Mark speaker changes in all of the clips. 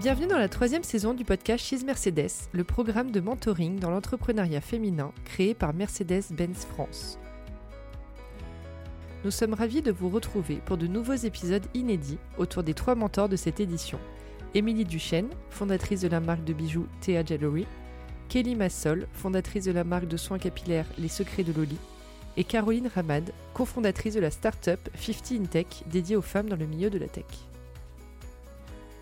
Speaker 1: Bienvenue dans la troisième saison du podcast She's Mercedes, le programme de mentoring dans l'entrepreneuriat féminin créé par Mercedes-Benz France. Nous sommes ravis de vous retrouver pour de nouveaux épisodes inédits autour des trois mentors de cette édition. Émilie Duchesne, fondatrice de la marque de bijoux Thea Jewelry, Kelly Massol, fondatrice de la marque de soins capillaires Les Secrets de Loli, et Caroline Ramad, cofondatrice de la start-up 50 in Tech dédiée aux femmes dans le milieu de la tech.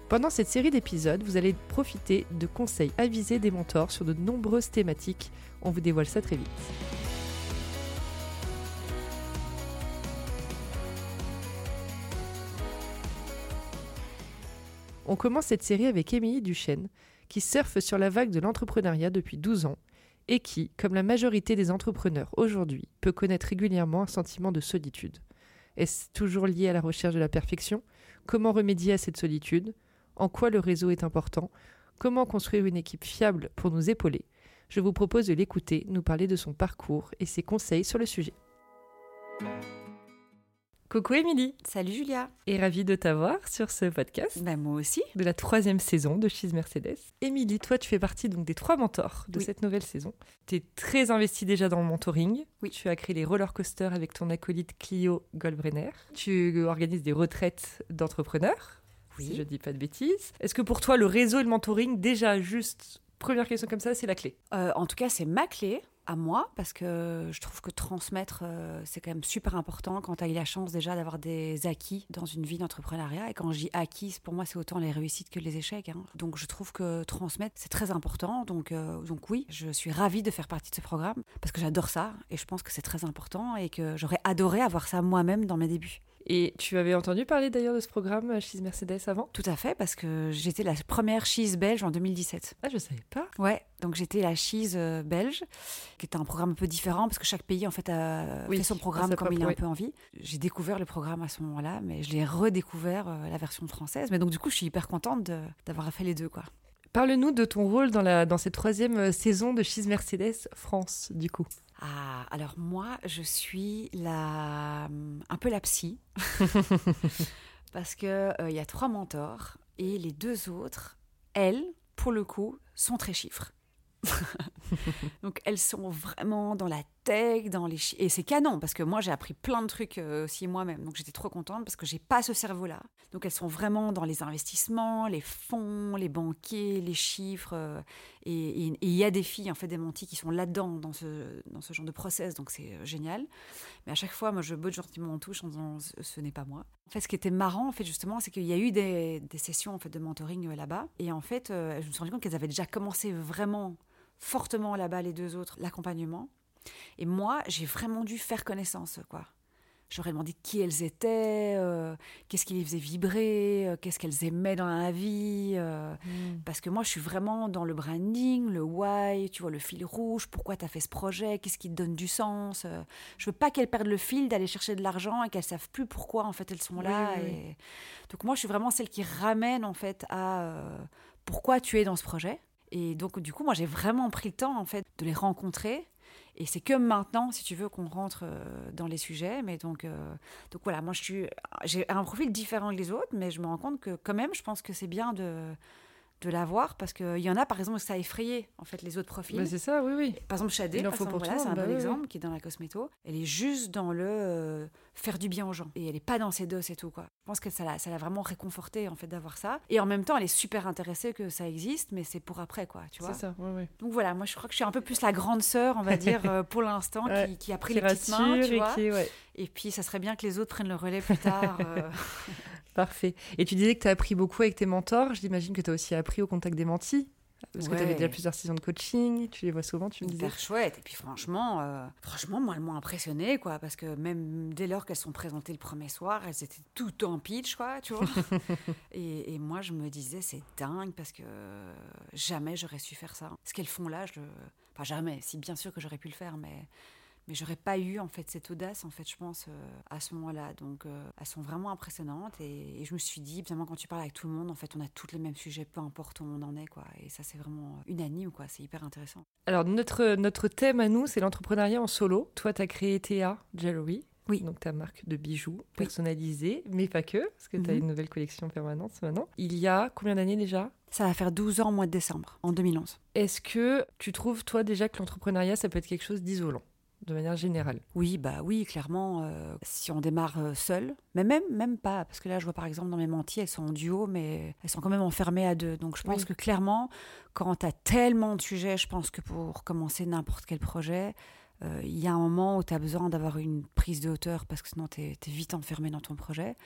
Speaker 1: Pendant cette série d'épisodes, vous allez profiter de conseils avisés des mentors sur de nombreuses thématiques. On vous dévoile ça très vite. On commence cette série avec Émilie Duchesne, qui surfe sur la vague de l'entrepreneuriat depuis 12 ans et qui, comme la majorité des entrepreneurs aujourd'hui, peut connaître régulièrement un sentiment de solitude. Est-ce toujours lié à la recherche de la perfection? Comment remédier à cette solitude? En quoi le réseau est important? Comment construire une équipe fiable pour nous épauler? Je vous propose de l'écouter, nous parler de son parcours et ses conseils sur le sujet. Coucou Émilie
Speaker 2: Salut Julia
Speaker 1: Et ravie de t'avoir sur ce podcast.
Speaker 2: Bah moi aussi
Speaker 1: De la troisième saison de She's Mercedes. Émilie, toi tu fais partie donc des trois mentors de
Speaker 2: Oui.
Speaker 1: cette nouvelle saison. Tu es très investie déjà dans le mentoring.
Speaker 2: Oui.
Speaker 1: Tu as créé les roller coasters avec ton acolyte Clio Goldbrenner. Tu organises des retraites d'entrepreneurs, si je dis pas de bêtises. Est-ce que pour toi le réseau et le mentoring, déjà juste première question comme ça, c'est la clé?
Speaker 2: Euh, en tout cas, c'est ma clé à moi parce que je trouve que transmettre, euh, c'est quand même super important quand tu as eu la chance déjà d'avoir des acquis dans une vie d'entrepreneuriat. Et quand je dis acquis, pour moi, c'est autant les réussites que les échecs. hein. Donc je trouve que transmettre, c'est très important. Donc, euh, donc oui, je suis ravie de faire partie de ce programme parce que j'adore ça et je pense que c'est très important et que j'aurais adoré avoir ça moi-même dans mes débuts.
Speaker 1: Et tu avais entendu parler d'ailleurs de ce programme euh, She's Mercedes avant?
Speaker 2: Tout à fait parce que j'étais la première cheese belge en 2017.
Speaker 1: Ah, je savais pas.
Speaker 2: Ouais, donc j'étais la cheese euh, belge, qui était un programme un peu différent parce que chaque pays en fait a
Speaker 1: Oui,
Speaker 2: fait son programme comme il a un peu envie. J'ai découvert le programme à ce moment-là, mais je l'ai redécouvert euh, la version française. Mais donc du coup, je suis hyper contente d'avoir fait les deux quoi.
Speaker 1: Parle-nous de ton rôle dans, la, dans cette troisième euh, saison de She's Mercedes France, du coup.
Speaker 2: Ah, alors moi, je suis la un peu la psy parce que euh, il y a trois mentors et les deux autres, elles, pour le coup, sont très chiffres. Donc elles sont vraiment dans la tech, dans les et c'est canon parce que moi j'ai appris plein de trucs euh, aussi moi-même. Donc j'étais trop contente parce que j'ai pas ce cerveau-là. Donc elles sont vraiment dans les investissements, les fonds, les banquiers, les chiffres. euh, et il y a des filles en fait des mentis qui sont là-dedans dans ce dans ce genre de process. Donc c'est euh, génial. Mais à chaque fois, moi je botte gentiment en touche en disant ce, n'est pas moi. En fait, ce qui était marrant en fait justement, c'est qu'il y a eu des, des sessions en fait de mentoring là-bas. Et en fait, je me suis rendu compte qu'elles avaient déjà commencé vraiment fortement là-bas les deux autres l'accompagnement. Et moi, j'ai vraiment dû faire connaissance, quoi. J'aurais demandé qui elles étaient, euh, qu'est-ce qui les faisait vibrer, euh, qu'est-ce qu'elles aimaient dans la vie. euh, Parce que moi, je suis vraiment dans le branding, le why, tu vois, le fil rouge, pourquoi tu as fait ce projet, qu'est-ce qui te donne du sens. Je veux pas qu'elles perdent le fil d'aller chercher de l'argent et qu'elles savent plus pourquoi, en fait, elles sont là.
Speaker 1: Oui, oui,
Speaker 2: et... Donc moi, je suis vraiment celle qui ramène, en fait, à pourquoi tu es dans ce projet. Et donc, du coup, moi, j'ai vraiment pris le temps, en fait, de les rencontrer. Et c'est que maintenant, si tu veux, qu'on rentre euh, dans les sujets. Mais donc, euh, donc voilà, moi, je suis, j'ai un profil différent que les autres, mais je me rends compte que quand même, je pense que c'est bien de, de l'avoir parce qu'il y en a, par exemple, ça a effrayé, en fait, les autres profils.
Speaker 1: Bah, c'est ça, oui, oui.
Speaker 2: Par exemple, Shadé, par exemple, voilà, c'est un bon
Speaker 1: bah oui,
Speaker 2: exemple qui est dans la cosméto. Elle est juste dans le euh, faire du bien aux gens. Et elle est pas dans ses dos et tout, quoi. Je pense que ça l'a, vraiment réconforté, en fait, d'avoir ça. Et en même temps, elle est super intéressée que ça existe, mais c'est pour après, quoi, tu vois.
Speaker 1: C'est ça, oui, oui.
Speaker 2: Donc voilà, moi, je crois que je suis un peu plus la grande sœur, on va dire, euh, pour l'instant,
Speaker 1: Ouais,
Speaker 2: qui, qui a pris
Speaker 1: Qui
Speaker 2: les petites mains, tu
Speaker 1: et
Speaker 2: vois.
Speaker 1: qui, ouais.
Speaker 2: Et puis, ça serait bien que les autres prennent le relais plus tard. euh.
Speaker 1: Parfait. Et tu disais que tu as appris beaucoup avec tes mentors. J'imagine que tu as aussi appris au contact des mentis. Parce que tu avais déjà plusieurs saisons de coaching. Tu les vois souvent, tu me disais.
Speaker 2: hyper chouette. Et puis franchement, euh, franchement, moi, elles m'ont impressionnée, quoi, parce que même dès lors qu'elles sont présentées le premier soir, elles étaient toutes en pitch, quoi, tu vois. et, et moi, je me disais, c'est dingue, parce que jamais j'aurais su faire ça. Ce qu'elles font là, je, enfin jamais. Si bien sûr que j'aurais pu le faire, mais mais j'aurais pas eu en fait cette audace en fait je pense euh, à ce moment-là. Donc euh, elles sont vraiment impressionnantes et, je me suis dit évidemment quand tu parles avec tout le monde en fait on a tous les mêmes sujets peu importe où on en est quoi. Et ça c'est vraiment unanime quoi. C'est hyper intéressant.
Speaker 1: Alors notre notre thème à nous c'est l'entrepreneuriat en solo. Toi tu as créé Théa Jewelry
Speaker 2: oui.
Speaker 1: Donc ta marque de bijoux personnalisés, mais pas que, parce que tu as mhm. une nouvelle collection permanente maintenant. Il y a combien d'années déjà?
Speaker 2: Ça va faire 12 ans au mois de décembre, en 2011.
Speaker 1: Est-ce que tu trouves, toi, déjà que l'entrepreneuriat, ça peut être quelque chose d'isolant? De manière générale
Speaker 2: Oui, bah oui, clairement. Euh, si on démarre euh, seul, mais même même pas, parce que là, je vois par exemple dans mes mentis, elles sont en duo, mais elles sont quand même enfermées à deux. Donc je pense que clairement, quand tu as tellement de sujets, je pense que pour commencer n'importe quel projet, euh, il y a un moment où tu as besoin d'avoir une prise de hauteur parce que sinon tu es, vite enfermé dans ton projet.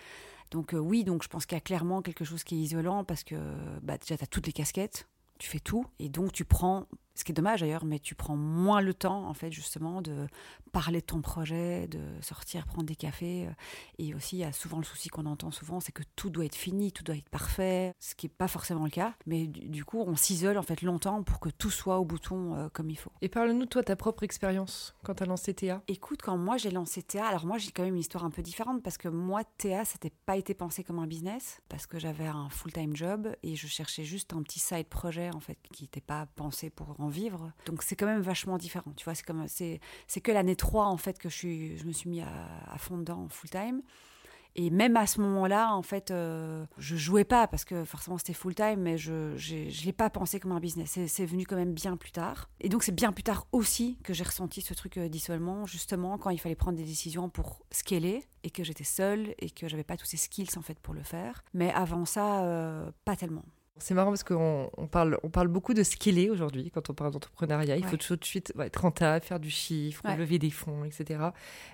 Speaker 2: Donc oui, donc je pense qu'il y a clairement quelque chose qui est isolant parce que bah, déjà tu as toutes les casquettes, tu fais tout et donc tu prends ce qui est dommage d'ailleurs, mais tu prends moins le temps, en fait, justement, de parler de ton projet, de sortir prendre des cafés. Euh, et aussi, il y a souvent le souci qu'on entend souvent, c'est que tout doit être fini, tout doit être parfait, ce qui n'est pas forcément le cas. Mais du, coup, on s'isole, en fait, longtemps pour que tout soit au bouton euh, comme il faut.
Speaker 1: Et parle-nous, toi, ta propre expérience quand tu as lancé Théa.
Speaker 2: Écoute, quand moi j'ai lancé Théa, alors moi, j'ai quand même une histoire un peu différente parce que moi, Théa, ça n'était pas été pensé comme un business parce que j'avais un full-time job et je cherchais juste un petit side projet, en fait, qui n'était pas pensé pour vivre. Donc c'est quand même vachement différent. Tu vois, c'est comme c'est que l'année 3 en fait que je je me suis mis à, fond dedans full time. Et même à ce moment-là, en fait, euh, je jouais pas parce que forcément c'était full time, mais je ne l'ai pas pensé comme un business. C'est venu quand même bien plus tard. Et donc c'est bien plus tard aussi que j'ai ressenti ce truc euh, d'isolement, justement quand il fallait prendre des décisions pour scaler et que j'étais seule et que j'avais pas tous ces skills en fait pour le faire. Mais avant ça, euh, pas tellement.
Speaker 1: C'est marrant parce qu'on on parle, on parle beaucoup de scaler aujourd'hui quand on parle d'entrepreneuriat. Il faut tout de suite être rentable, faire du chiffre, lever des fonds, etc.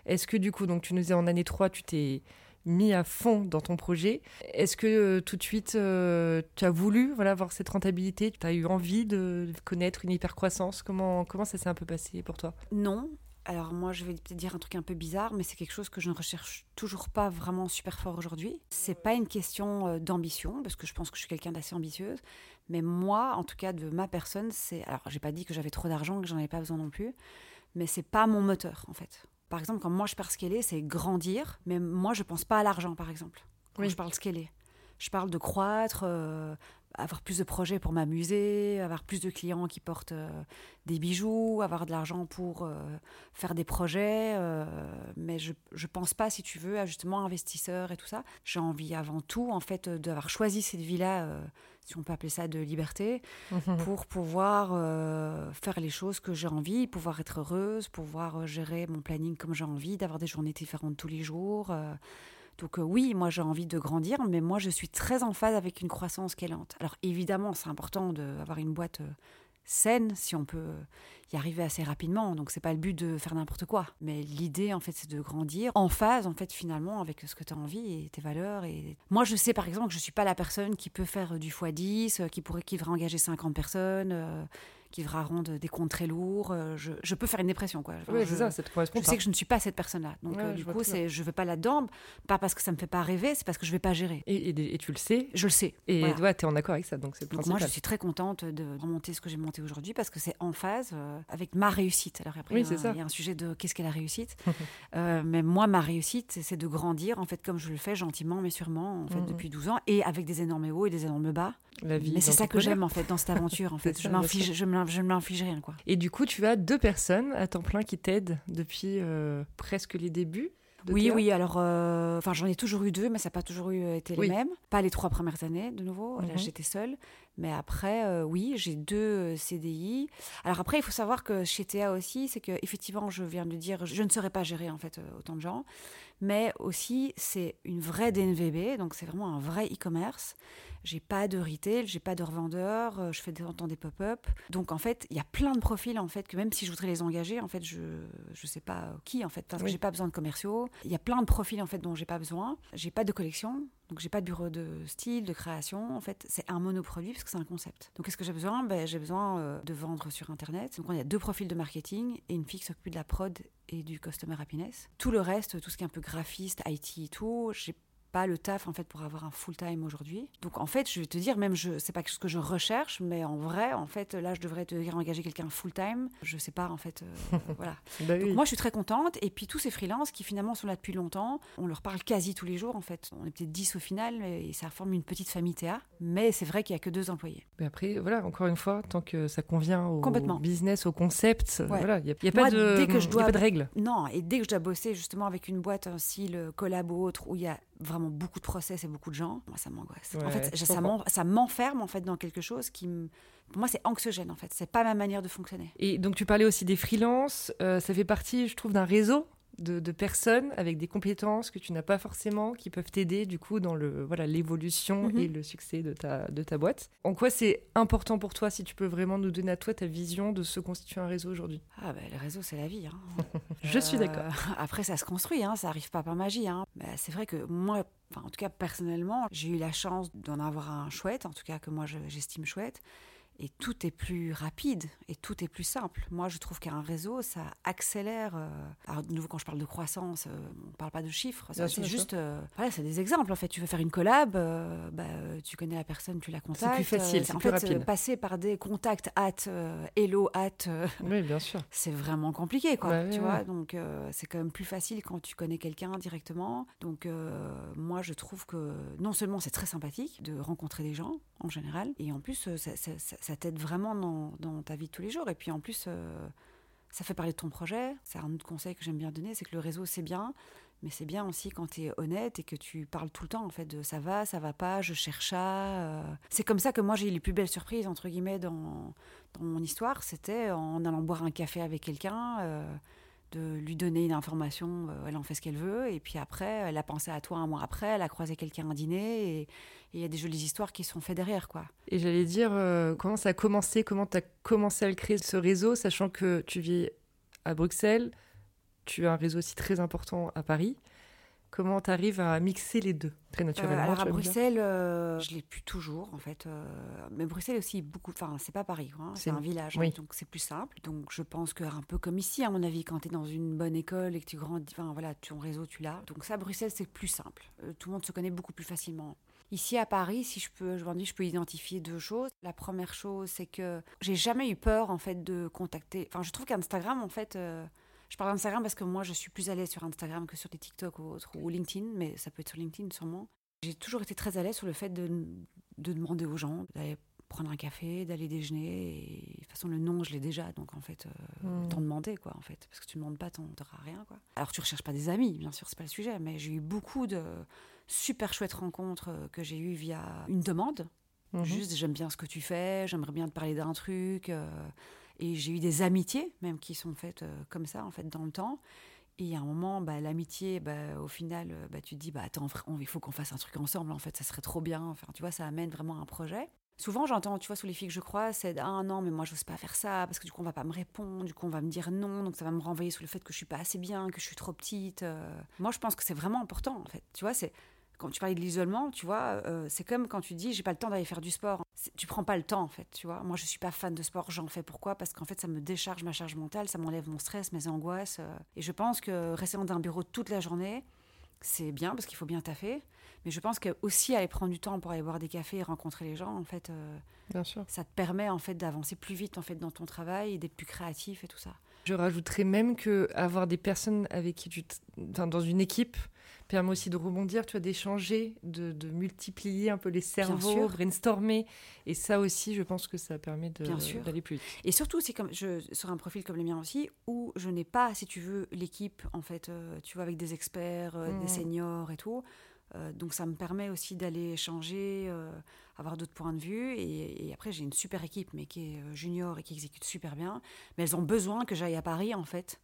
Speaker 1: Est-ce que du coup, donc tu nous disais en année 3, tu t'es mis à fond dans ton projet. Est-ce que euh, tout de suite, euh, tu as voulu voilà, avoir cette rentabilité? Tu as eu envie de connaître une hypercroissance? Comment, comment ça s'est un peu passé pour toi?
Speaker 2: Non, alors moi, je vais peut-être dire un truc un peu bizarre, mais c'est quelque chose que je ne recherche toujours pas vraiment super fort aujourd'hui. C'est pas une question euh, d'ambition, parce que je pense que je suis quelqu'un d'assez ambitieuse. Mais moi, en tout cas, de ma personne, c'est. Alors, j'ai pas dit que j'avais trop d'argent, que j'en avais pas besoin non plus, mais c'est pas mon moteur, en fait. Par exemple, quand moi je parle scaler, c'est grandir, mais moi je pense pas à l'argent, par exemple. Quand je parle scaler, je parle de croître, euh, avoir plus de projets pour m'amuser, avoir plus de clients qui portent euh, des bijoux, avoir de l'argent pour euh, faire des projets. Euh, mais je ne pense pas, si tu veux, à justement investisseur et tout ça. J'ai envie avant tout, en fait, d'avoir choisi cette vie-là, si on peut appeler ça de liberté, mhm. pour pouvoir faire les choses que j'ai envie, pouvoir être heureuse, pouvoir gérer mon planning comme j'ai envie, d'avoir des journées différentes tous les jours. Donc euh, oui, moi j'ai envie de grandir, mais moi je suis très en phase avec une croissance qui est lente. Alors évidemment, c'est important d'avoir une boîte euh, saine si on peut y arriver assez rapidement. Donc c'est pas le but de faire n'importe quoi, mais l'idée en fait c'est de grandir en phase en fait finalement avec ce que tu as envie et tes valeurs et moi je sais par exemple que je suis pas la personne qui peut faire du x10, euh, qui pourrait qui devrait engager 50 personnes qui devra rendre des comptes très lourds. Euh, je, je peux faire une dépression, quoi.
Speaker 1: oui, c'est ça, ça te correspond
Speaker 2: Je sais que je ne suis pas cette personne-là. Donc, euh, du coup, c'est, je ne vais pas là-dedans, pas parce que ça ne me fait pas rêver, c'est parce que je ne vais pas gérer.
Speaker 1: Et, et, tu le sais
Speaker 2: Je le sais.
Speaker 1: Et voilà. tu es en accord avec ça, donc c'est
Speaker 2: Donc, moi, je suis très contente de remonter ce que j'ai monté aujourd'hui parce que c'est en phase euh, avec ma réussite. Alors, après, il, y a, il y a un sujet de qu'est-ce qu'est la réussite. mais moi, ma réussite, c'est de grandir, en fait, comme je le fais gentiment, mais sûrement, en fait, mhm. depuis 12 ans, et avec des énormes hauts et des énormes bas.
Speaker 1: La vie
Speaker 2: mais c'est ça que j'aime, en fait, dans cette aventure. En fait. je ne m'inflige rien.
Speaker 1: Et du coup, tu as deux personnes à temps plein qui t'aident depuis euh, presque les débuts.
Speaker 2: Oui, oui, alors, euh, enfin, j'en ai toujours eu deux, mais ça n'a pas toujours eu, été les mêmes. Pas les trois premières années, de nouveau. Là, mhm. j'étais seule. Mais après, euh, oui, j'ai deux CDI. Alors après, il faut savoir que chez Théa aussi, c'est que effectivement, je viens de dire, je ne saurais pas gérer en fait autant de gens, mais aussi c'est une vraie DNVB, donc c'est vraiment un vrai e-commerce. J'ai pas de retail, j'ai pas de revendeur, euh, je fais de temps des pop-up. Donc en fait, il y a plein de profils en fait que même si je voudrais les engager, en fait, je je sais pas qui en fait parce que j'ai pas besoin de commerciaux. Il y a plein de profils en fait dont j'ai pas besoin. J'ai pas de collection, donc j'ai pas de bureau de style, de création. En fait, c'est un monoproduit parce que c'est un concept. Donc qu'est-ce que j'ai besoin? Ben, J'ai besoin euh, de vendre sur Internet. Donc on a deux profils de marketing et une fille qui s'occupe de la prod et du customer happiness. Tout le reste, tout ce qui est un peu graphiste, IT et tout, j'ai pas le taf en fait pour avoir un full time aujourd'hui. Donc en fait, je vais te dire, même je c'est pas ce que je recherche, mais en vrai, en fait, là, je devrais te dire engager quelqu'un full time. Je sais pas en fait, euh, voilà.
Speaker 1: Bah
Speaker 2: Donc moi, je suis très contente. Et puis tous ces freelances qui finalement sont là depuis longtemps, on leur parle quasi tous les jours en fait. On est peut-être 10 au final, et ça forme une petite famille Théa. Mais c'est vrai qu'il y a que deux employés.
Speaker 1: Mais après, voilà, encore une fois, tant que ça convient au
Speaker 2: Complètement.
Speaker 1: business, au concept,
Speaker 2: Ouais.
Speaker 1: voilà, il n'y a, y a
Speaker 2: Moi,
Speaker 1: pas de,
Speaker 2: dès que je
Speaker 1: y a pas de règles.
Speaker 2: Non, et dès que je dois bosser justement avec une boîte, un style collab ou autre, où il y a vraiment beaucoup de process et beaucoup de gens, moi ça m'angoisse. en fait, ça m'enferme en fait dans quelque chose qui me... Pour moi, c'est anxiogène en fait. C'est pas ma manière de fonctionner.
Speaker 1: Et donc, tu parlais aussi des freelances. euh, ça fait partie, je trouve, d'un réseau de, de personnes avec des compétences que tu n'as pas forcément, qui peuvent t'aider, du coup, dans le voilà l'évolution
Speaker 2: Mhm.
Speaker 1: et le succès de ta, de ta boîte. En quoi c'est important pour toi, si tu peux vraiment nous donner à toi ta vision de se constituer un réseau aujourd'hui?
Speaker 2: Ah ben, le réseau, c'est la vie. hein.
Speaker 1: Je suis
Speaker 2: Euh,
Speaker 1: d'accord.
Speaker 2: Après, ça se construit, hein, ça arrive pas par magie. Hein. Mais c'est vrai que moi, en tout cas personnellement, j'ai eu la chance d'en avoir un chouette, en tout cas que moi je- j'estime chouette. Et tout est plus rapide et tout est plus simple. Moi, je trouve qu'un réseau, ça accélère. euh, Alors, de nouveau, quand je parle de croissance, euh, on parle pas de chiffres. C'est juste. euh, Voilà, c'est des exemples. En fait, tu veux faire une collab, euh, bah, tu connais la personne, tu la contactes.
Speaker 1: plus facile, c'est
Speaker 2: en
Speaker 1: plus
Speaker 2: fait,
Speaker 1: rapide.
Speaker 2: passer par des contacts at hello at
Speaker 1: Oui, bien sûr.
Speaker 2: c'est vraiment compliqué, quoi.
Speaker 1: Bah
Speaker 2: tu vois, donc c'est quand même plus facile quand tu connais quelqu'un directement. Donc moi, je trouve que non seulement c'est très sympathique de rencontrer des gens en général, et en plus ça, ça- ça- ça t'aide vraiment dans, dans ta vie de tous les jours. Et puis en plus, euh, ça fait parler de ton projet. C'est un autre conseil que j'aime bien donner, c'est que le réseau c'est bien. Mais c'est bien aussi quand tu es honnête et que tu parles tout le temps en fait de ça va, ça va pas, je cherche à. euh. C'est comme ça que moi j'ai eu les plus belles surprises entre guillemets dans, dans mon histoire. C'était en allant boire un café avec quelqu'un, euh, de lui donner une information, euh, elle en fait ce qu'elle veut, et puis après elle a pensé à toi un mois après, elle a croisé quelqu'un à dîner, et il y a des jolies histoires qui sont faites derrière quoi.
Speaker 1: Et j'allais dire, euh, comment ça a commencé, comment tu as commencé à le créer, ce réseau, sachant que tu vis à Bruxelles, tu as un réseau aussi très important à Paris. Comment tu arrives à mixer les deux très
Speaker 2: Euh,
Speaker 1: naturellement
Speaker 2: alors à Bruxelles, euh, je l'ai plus toujours en fait. euh, mais Bruxelles aussi beaucoup. Enfin, c'est pas Paris, hein, c'est un village, hein, donc c'est plus simple. Donc je pense que un peu comme ici, à mon avis, quand tu es dans une bonne école et que tu grandis, enfin voilà, ton réseau tu l'as. Donc ça, Bruxelles, c'est plus simple. Tout le monde se connaît beaucoup plus facilement. Ici à Paris, si je peux, aujourd'hui, je peux identifier deux choses. La première chose, c'est que j'ai jamais eu peur en fait de contacter. Enfin, je trouve qu'Instagram, en fait. Je parle d'Instagram parce que moi, je suis plus à l'aise sur Instagram que sur des TikTok ou autres, ou LinkedIn, mais ça peut être sur LinkedIn sûrement. J'ai toujours été très à l'aise sur le fait de, de demander aux gens d'aller prendre un café, d'aller déjeuner. Et de toute façon, le nom, je l'ai déjà. Donc, en fait, euh,
Speaker 1: Hmm.
Speaker 2: autant demander, quoi, en fait. Parce que tu ne demandes pas, tu n'auras rien, quoi. Alors, tu recherches pas des amis, bien sûr, c'est pas le sujet. Mais j'ai eu beaucoup de super chouettes rencontres euh, que j'ai eues via une demande.
Speaker 1: Mhm.
Speaker 2: Juste, j'aime bien ce que tu fais, j'aimerais bien te parler d'un truc. euh, et j'ai eu des amitiés, même, qui sont faites euh, comme ça, en fait, dans le temps. Et à un moment, bah, l'amitié, bah, au final, euh, bah, tu te dis, bah, attends, on- il faut qu'on fasse un truc ensemble, en fait, ça serait trop bien. Enfin, tu vois, ça amène vraiment un projet. Souvent, j'entends, tu vois, sous les filles que je crois, c'est ah non, mais moi, j'ose pas faire ça, parce que du coup, on va pas me répondre, du coup, on va me dire non, donc ça va me renvoyer sur le fait que je suis pas assez bien, que je suis trop petite. euh. Moi, je pense que c'est vraiment important, en fait. Tu vois, c'est quand tu parlais de l'isolement, tu vois, euh, c'est comme quand tu dis j'ai pas le temps d'aller faire du sport. Tu prends pas le temps en fait, tu vois. Moi je suis pas fan de sport, j'en fais pourquoi? Parce qu'en fait ça me décharge ma charge mentale, ça m'enlève mon stress, mes angoisses. euh. et je pense que rester dans un bureau toute la journée, c'est bien parce qu'il faut bien taffer. Mais je pense que aussi aller prendre du temps pour aller boire des cafés et rencontrer les gens, en fait, euh,
Speaker 1: Bien sûr.
Speaker 2: ça te permet en fait d'avancer plus vite en fait dans ton travail et d'être plus créatif et tout ça.
Speaker 1: Je rajouterais même que avoir des personnes avec qui tu, dans une équipe, permet aussi de rebondir, tu vois, d'échanger, de, de multiplier un peu les cerveaux, brainstormer. Et ça aussi, je pense que ça permet d'aller plus vite.
Speaker 2: Et surtout, c'est comme je sur un profil comme le mien aussi, où je n'ai pas, si tu veux, l'équipe en fait, euh, tu vois, avec des experts, euh, des seniors et tout. Euh, donc ça me permet aussi d'aller échanger, euh, avoir d'autres points de vue. Et, et après, j'ai une super équipe, mais qui est junior et qui exécute super bien. Mais elles ont besoin que j'aille à Paris en fait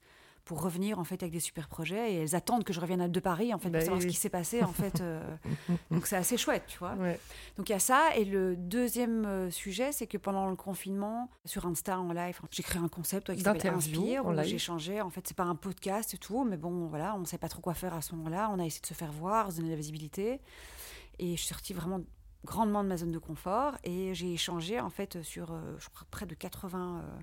Speaker 2: pour revenir en fait avec des super projets et elles attendent que je revienne de Paris en fait
Speaker 1: Bah
Speaker 2: pour savoir
Speaker 1: oui,
Speaker 2: ce qui s'est passé en fait euh, donc c'est assez chouette tu vois
Speaker 1: Ouais.
Speaker 2: donc il y a ça. Et le deuxième euh, sujet, c'est que pendant le confinement, sur Insta en live, j'ai créé un concept ouais, qui s'appelle Inspire, où j'ai changé. En fait, c'est pas un podcast et tout, mais bon, voilà, on ne sait pas trop quoi faire à ce moment-là. On a essayé de se faire voir, se donner de la visibilité. Et je suis sortie vraiment grandement de ma zone de confort et j'ai échangé en fait sur, euh, je crois, près de 80 euh,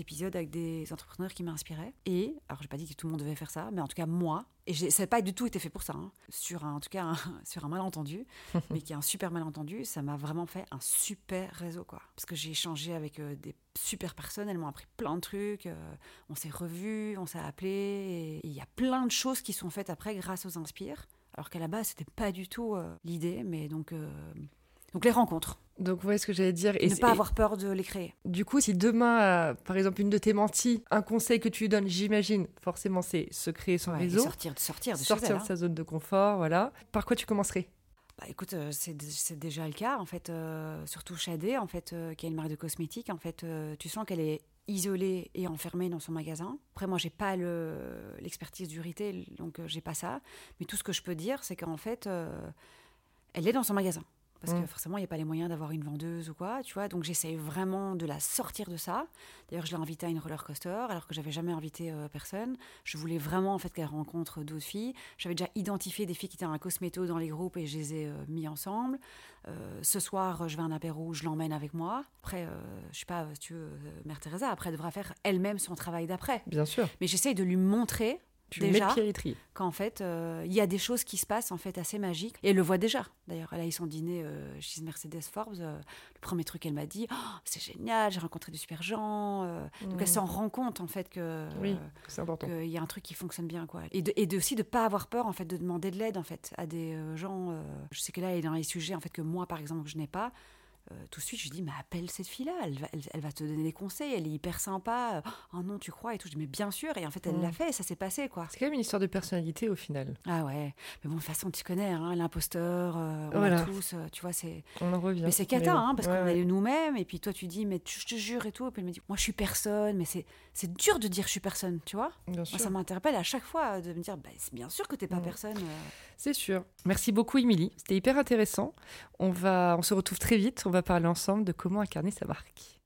Speaker 2: épisodes avec des entrepreneurs qui m'inspiraient. Et, alors j'ai pas dit que tout le monde devait faire ça, mais en tout cas moi, et ça n'a pas du tout été fait pour ça, hein, sur un, en tout cas un, sur un malentendu, mais qui est un super malentendu, ça m'a vraiment fait un super réseau, quoi. Parce que j'ai échangé avec euh, des super personnes, elles m'ont appris plein de trucs, euh, on s'est revus, on s'est appelés, et il y a plein de choses qui sont faites après grâce aux Inspire, alors qu'à la base, c'était pas du tout euh, l'idée, mais donc, donc les rencontres.
Speaker 1: Donc, vous voyez ce que j'allais dire.
Speaker 2: Et ne pas avoir peur de les créer.
Speaker 1: Du coup, si demain, euh, par exemple, une de tes menties, un conseil que tu lui donnes, j'imagine, forcément, c'est se créer son réseau.
Speaker 2: Sortir, sortir de,
Speaker 1: sortir de
Speaker 2: hein.
Speaker 1: sa zone de confort, voilà. Par quoi tu commencerais?
Speaker 2: Bah, écoute, euh, c'est déjà le cas, en fait, euh, surtout Shadé, en fait, qui a une marque de cosmétiques, en fait, tu sens qu'elle est isolée et enfermée dans son magasin. Après, moi, j'ai pas l'expertise du retail, donc j'ai pas ça. Mais tout ce que je peux dire, c'est qu'en fait, elle est dans son magasin parce que mm. forcément, il n'y a pas les moyens d'avoir une vendeuse ou quoi, tu vois. Donc, j'essaye vraiment de la sortir de ça. D'ailleurs, je l'ai invitée à une roller coaster, alors que j'avais jamais invité euh, personne. Je voulais vraiment, en fait, qu'elle rencontre d'autres filles. J'avais déjà identifié des filles qui étaient un cosméto dans les groupes et je les ai euh, mis ensemble. Euh, ce soir, je vais à un apéro, je l'emmène avec moi. Après, je sais pas, si tu veux, Mère Teresa, après, elle devra faire elle-même son travail d'après.
Speaker 1: Bien sûr.
Speaker 2: Mais j'essaye de lui montrer
Speaker 1: tu
Speaker 2: déjà
Speaker 1: mets
Speaker 2: qu'en fait euh, il y a des choses qui se passent en fait assez magiques. Et elle le voit déjà. D'ailleurs elle a eu son dîner euh, chez Mercedes Forbes euh, le premier truc qu'elle m'a dit oh, c'est génial j'ai rencontré de super gens donc elle mmh. s'en rend compte en fait que
Speaker 1: oui, c'est important.
Speaker 2: qu'il y a un truc qui fonctionne bien quoi. Et, de, et de, aussi de pas avoir peur en fait de demander de l'aide en fait à des gens je sais que là elle est dans les sujets en fait que moi par exemple je n'ai pas tout de suite, je dis, mais appelle cette fille-là, elle va, elle, va, te donner des conseils, elle est hyper sympa. Oh non, tu crois et tout. Je dis, mais bien sûr. Et en fait, elle l'a fait et ça s'est passé, quoi.
Speaker 1: C'est quand même une histoire de personnalité au final.
Speaker 2: Ah ouais. Mais bon, de toute façon, tu connais, hein, l'imposteur, euh, on a tous, euh, tu vois, c'est.
Speaker 1: On en revient.
Speaker 2: Mais c'est cata, hein, parce qu'on est nous-mêmes. Et puis toi, tu dis, mais je te jure et tout. Et puis elle me dit, moi, je suis personne. Mais c'est dur de dire, je suis personne, tu vois. Bien sûr. ça m'interpelle à chaque fois de me dire, bah, c'est bien sûr que t'es pas personne.
Speaker 1: C'est sûr. Merci beaucoup, Émilie. C'était hyper intéressant. On, va, on se retrouve très vite. On va parler ensemble de comment incarner sa marque.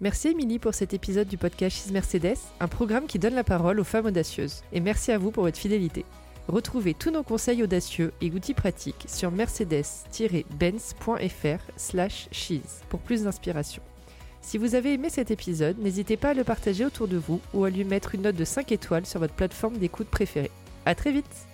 Speaker 1: Merci Émilie pour cet épisode du podcast She's Mercedes, un programme qui donne la parole aux femmes audacieuses. Et merci à vous pour votre fidélité. Retrouvez tous nos conseils audacieux et outils pratiques sur mercedes-benz.fr slash cheese pour plus d'inspiration. Si vous avez aimé cet épisode, n'hésitez pas à le partager autour de vous ou à lui mettre une note de 5 étoiles sur votre plateforme d'écoute préférée. A très vite